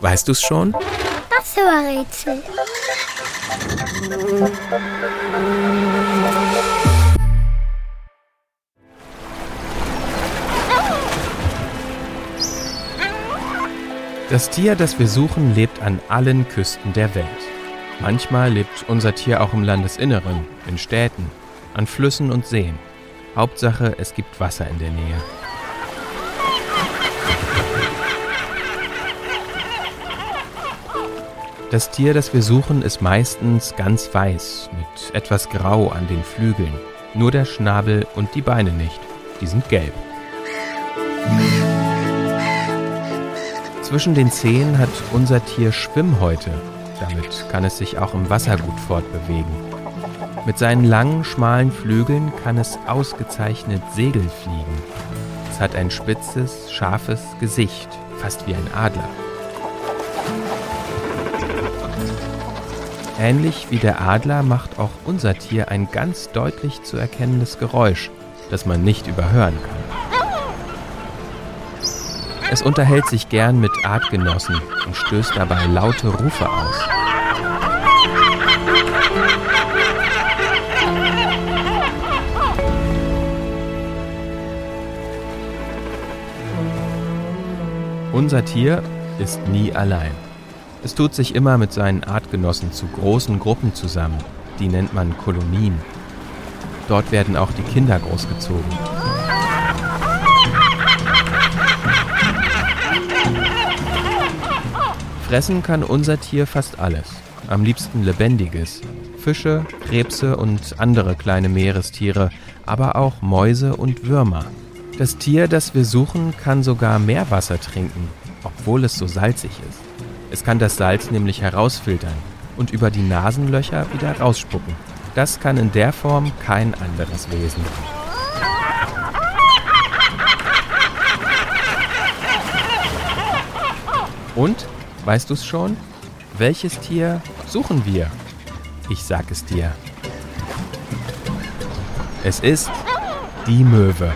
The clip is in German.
Weißt du's schon? Das Rätsel. Das Tier, das wir suchen, lebt an allen Küsten der Welt. Manchmal lebt unser Tier auch im Landesinneren, in Städten, an Flüssen und Seen. Hauptsache, es gibt Wasser in der Nähe. Das Tier, das wir suchen, ist meistens ganz weiß, mit etwas Grau an den Flügeln. Nur der Schnabel und die Beine nicht. Die sind gelb. Zwischen den Zehen hat unser Tier Schwimmhäute. Damit kann es sich auch im Wasser gut fortbewegen. Mit seinen langen, schmalen Flügeln kann es ausgezeichnet Segel fliegen. Es hat ein spitzes, scharfes Gesicht, fast wie ein Adler. Ähnlich wie der Adler macht auch unser Tier ein ganz deutlich zu erkennendes Geräusch, das man nicht überhören kann. Es unterhält sich gern mit Artgenossen und stößt dabei laute Rufe aus. Unser Tier ist nie allein. Es tut sich immer mit seinen Artgenossen zu großen Gruppen zusammen. Die nennt man Kolonien. Dort werden auch die Kinder großgezogen. Fressen kann unser Tier fast alles. Am liebsten lebendiges. Fische, Krebse und andere kleine Meerestiere, aber auch Mäuse und Würmer. Das Tier, das wir suchen, kann sogar Meerwasser trinken, obwohl es so salzig ist. Es kann das Salz nämlich herausfiltern und über die Nasenlöcher wieder rausspucken. Das kann in der Form kein anderes Wesen. Und Weißt du es schon? Welches Tier suchen wir? Ich sag es dir. Es ist die Möwe.